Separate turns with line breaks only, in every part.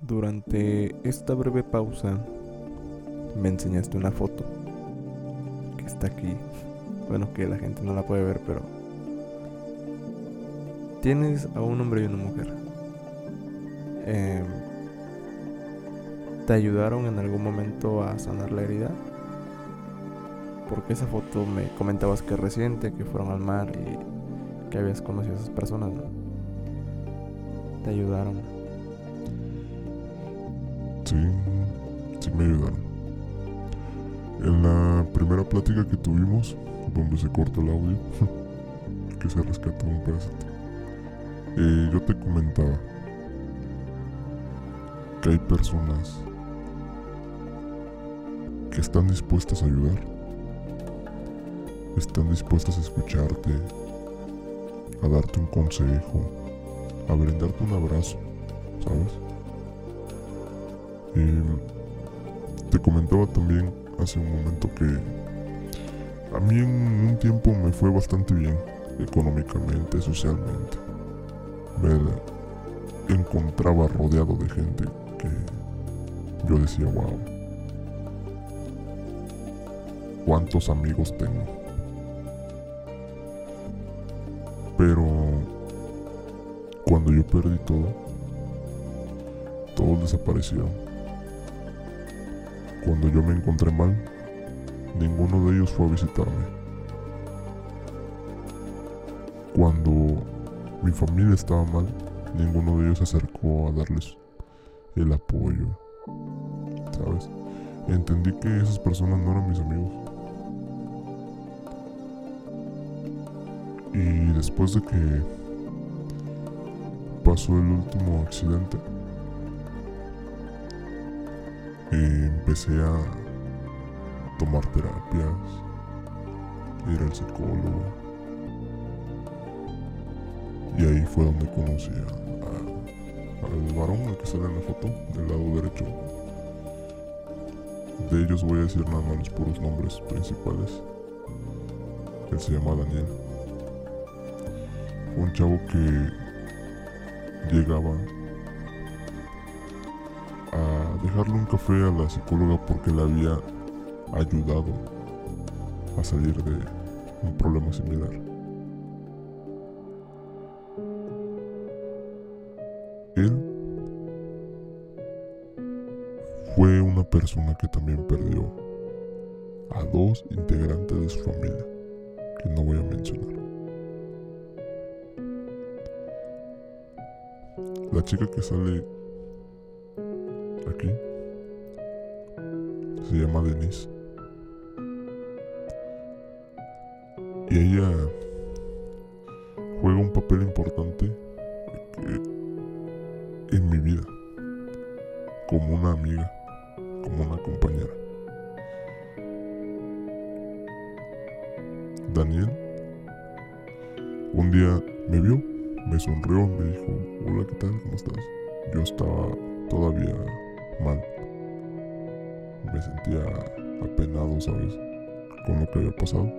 Durante esta breve pausa me enseñaste una foto que está aquí. Bueno, que la gente no la puede ver, pero tienes a un hombre y una mujer. Em, ¿Te ayudaron en algún momento a sanar la herida? Porque esa foto me comentabas que es reciente, que fueron al mar y que habías conocido a esas personas, ¿no? ¿Te ayudaron?
Sí, sí me ayudaron. En la primera plática que tuvimos, donde se cortó el audio, que se rescató un pedacito, eh, yo te comentaba que hay personas que están dispuestas a ayudar, están dispuestas a escucharte, a darte un consejo, a brindarte un abrazo, ¿sabes? Y te comentaba también hace un momento que a mí en un tiempo me fue bastante bien, económicamente, socialmente. Me encontraba rodeado de gente que yo decía, wow, cuántos amigos tengo. Pero cuando yo perdí todo, todos desaparecieron. Cuando yo me encontré mal, ninguno de ellos fue a visitarme. Cuando mi familia estaba mal, ninguno de ellos se acercó a darles el apoyo. ¿Sabes? Entendí que esas personas no eran mis amigos. Y después de que pasó el último accidente, empecé a tomar terapias, ir al psicólogo. Y ahí fue donde conocí al varón, el que sale en la foto, del lado derecho. De ellos voy a decir nada más los puros nombres principales. Él se llama Daniel. Fue un chavo que llegaba dejarle un café a la psicóloga porque le había ayudado a salir de un problema similar. Él fue una persona que también perdió a dos integrantes de su familia, que no voy a mencionar. La chica que sale aquí se llama Denise. Y ella juega un papel importante en mi vida, como una amiga, como una compañera. Daniel un día me vio, me sonrió, me dijo, hola, ¿qué tal? ¿Cómo estás? Yo estaba todavía mal. Me sentía apenado, ¿sabes? Con lo que había pasado.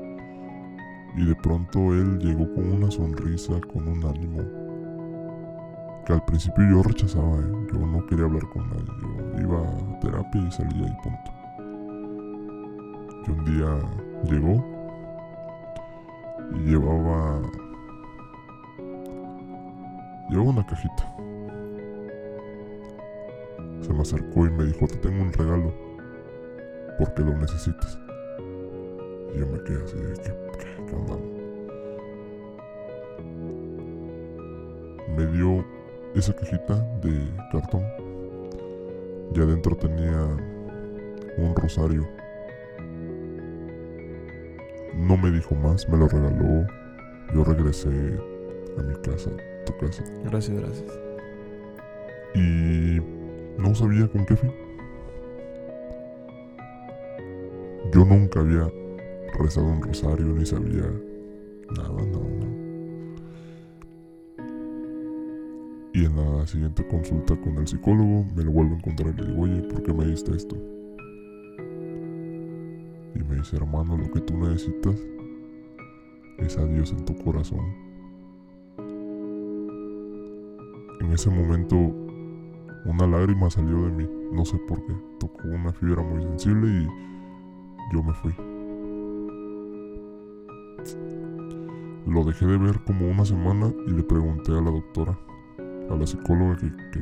Y de pronto él llegó con una sonrisa, con un ánimo. Que al principio yo rechazaba, ¿eh? Yo no quería hablar con nadie. Yo iba a terapia y salía y punto. Y un día llegó y llevaba. Llevaba una cajita. Se me acercó y me dijo, te tengo un regalo. Porque lo necesitas. Y yo me quedé así de, ¿qué, qué, qué onda? Me dio esa cajita de cartón. Y adentro tenía un rosario. No me dijo más, me lo regaló. Yo regresé a mi casa, a tu casa.
Gracias, gracias.
Y no sabía con qué fin. Yo nunca había rezado un rosario ni sabía nada, no, no. Y en la siguiente consulta con el psicólogo me lo vuelvo a encontrar y le digo, oye, ¿por qué me diste esto? Y me dice, hermano, lo que tú necesitas es a Dios en tu corazón. En ese momento Una lágrima salió de mí, no sé por qué. Tocó una fibra muy sensible y yo me fui. Lo dejé de ver como una semana y le pregunté a la doctora, a la psicóloga, que,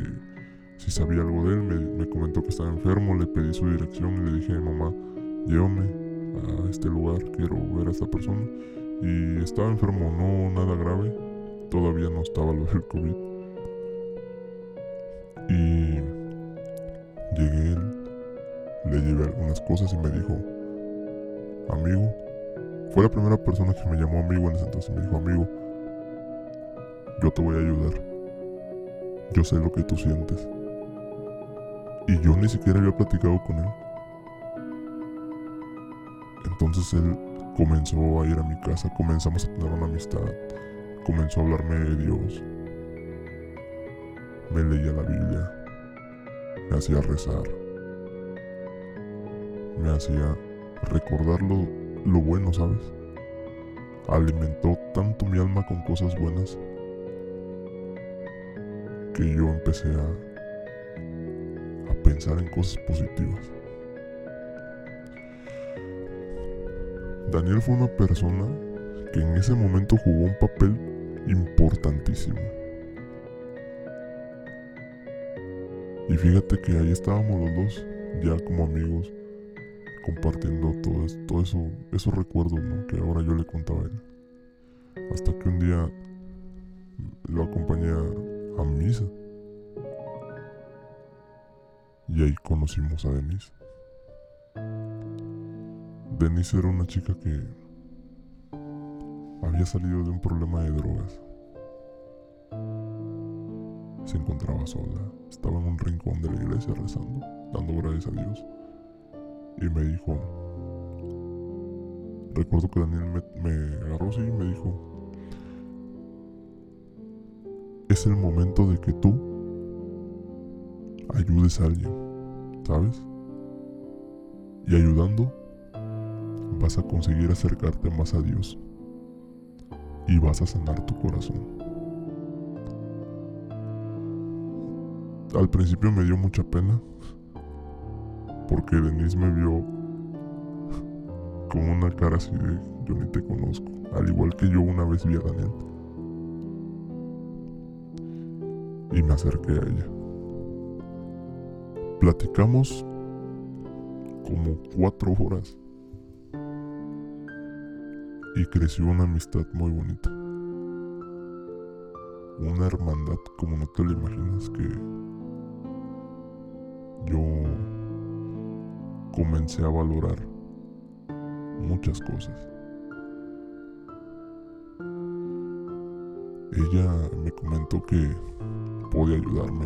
si sabía algo de él. Me, me, comentó que estaba enfermo, le pedí su dirección y le dije, mamá, llévame a este lugar, quiero ver a esta persona. Y estaba enfermo, no nada grave, todavía no estaba lo del COVID. Y llegué, le llevé algunas cosas y me dijo, amigo, fue la primera persona que me llamó amigo en ese entonces. Me dijo, amigo, yo te voy a ayudar. Yo sé lo que tú sientes. Y yo ni siquiera había platicado con él. Entonces él comenzó a ir a mi casa, comenzamos a tener una amistad, comenzó a hablarme de Dios. Me leía la Biblia, me hacía rezar, me hacía recordar lo, lo bueno, ¿sabes? Alimentó tanto mi alma con cosas buenas que yo empecé a, a pensar en cosas positivas. Daniel fue una persona que en ese momento jugó un papel importantísimo. Y fíjate que ahí estábamos los dos, ya como amigos, compartiendo todo, eso, esos recuerdos que ahora yo le contaba a él. Hasta que un día lo acompañé a, a misa. Y ahí conocimos a Denise. Denise era una chica que había salido de un problema de drogas. Se encontraba sola, estaba en un rincón de la iglesia rezando, dando gracias a Dios. Y me dijo, recuerdo que Daniel me, agarró así y me dijo, es el momento de que tú ayudes a alguien, ¿sabes? Y ayudando vas a conseguir acercarte más a Dios y vas a sanar tu corazón. Al principio me dio mucha pena porque Denise me vio con una cara así de yo ni te conozco, al igual que yo una vez vi a Daniel. Y me acerqué a ella. Platicamos como cuatro horas y creció una amistad muy bonita. Una hermandad como no te lo imaginas que yo comencé a valorar muchas cosas. Ella me comentó que podía ayudarme,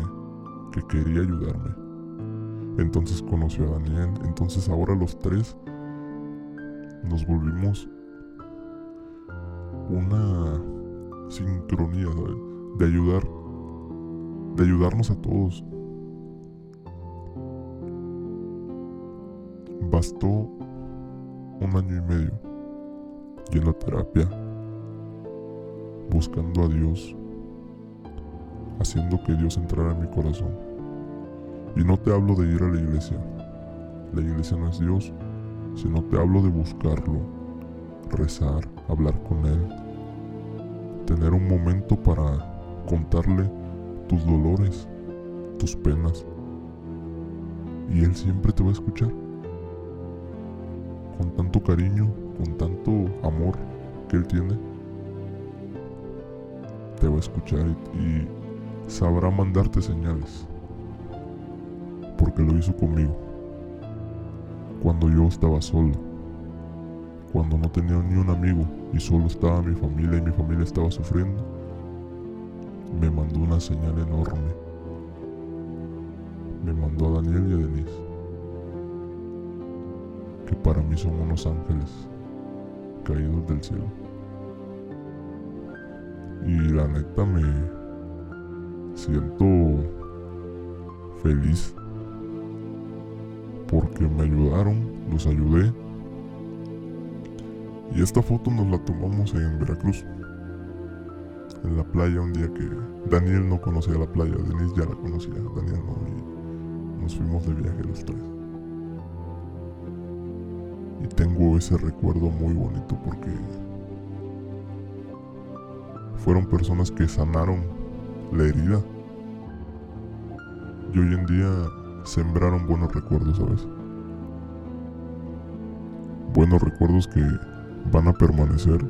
que quería ayudarme. Entonces conoció a Daniel, entonces ahora los tres nos volvimos una sincronía de ayudar, de ayudarnos a todos. Bastó un año y medio y en la terapia, buscando a Dios, haciendo que Dios entrara en mi corazón. Y no te hablo de ir a la iglesia, la iglesia no es Dios, sino te hablo de buscarlo, rezar, hablar con Él, tener un momento para contarle tus dolores, tus penas. Y Él siempre te va a escuchar. Con tanto cariño, con tanto amor que Él tiene. Te va a escuchar y, sabrá mandarte señales. Porque lo hizo conmigo. Cuando yo estaba solo. Cuando no tenía ni un amigo y solo estaba mi familia y mi familia estaba sufriendo, me mandó una señal enorme. Me mandó a Daniel y a Denise, que para mí son unos ángeles caídos del cielo. Y la neta me siento feliz porque me ayudaron, los ayudé y esta foto nos la tomamos en Veracruz. En la playa un día que Daniel no conocía la playa, Denise ya la conocía, Daniel no, y nos fuimos de viaje los tres. Y tengo ese recuerdo muy bonito porque fueron personas que sanaron la herida y hoy en día sembraron buenos recuerdos, ¿sabes? Buenos recuerdos que van a permanecer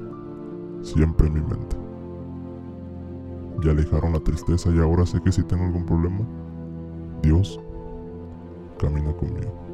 siempre en mi mente. Ya alejaron la tristeza y ahora sé que si tengo algún problema, Dios camina conmigo.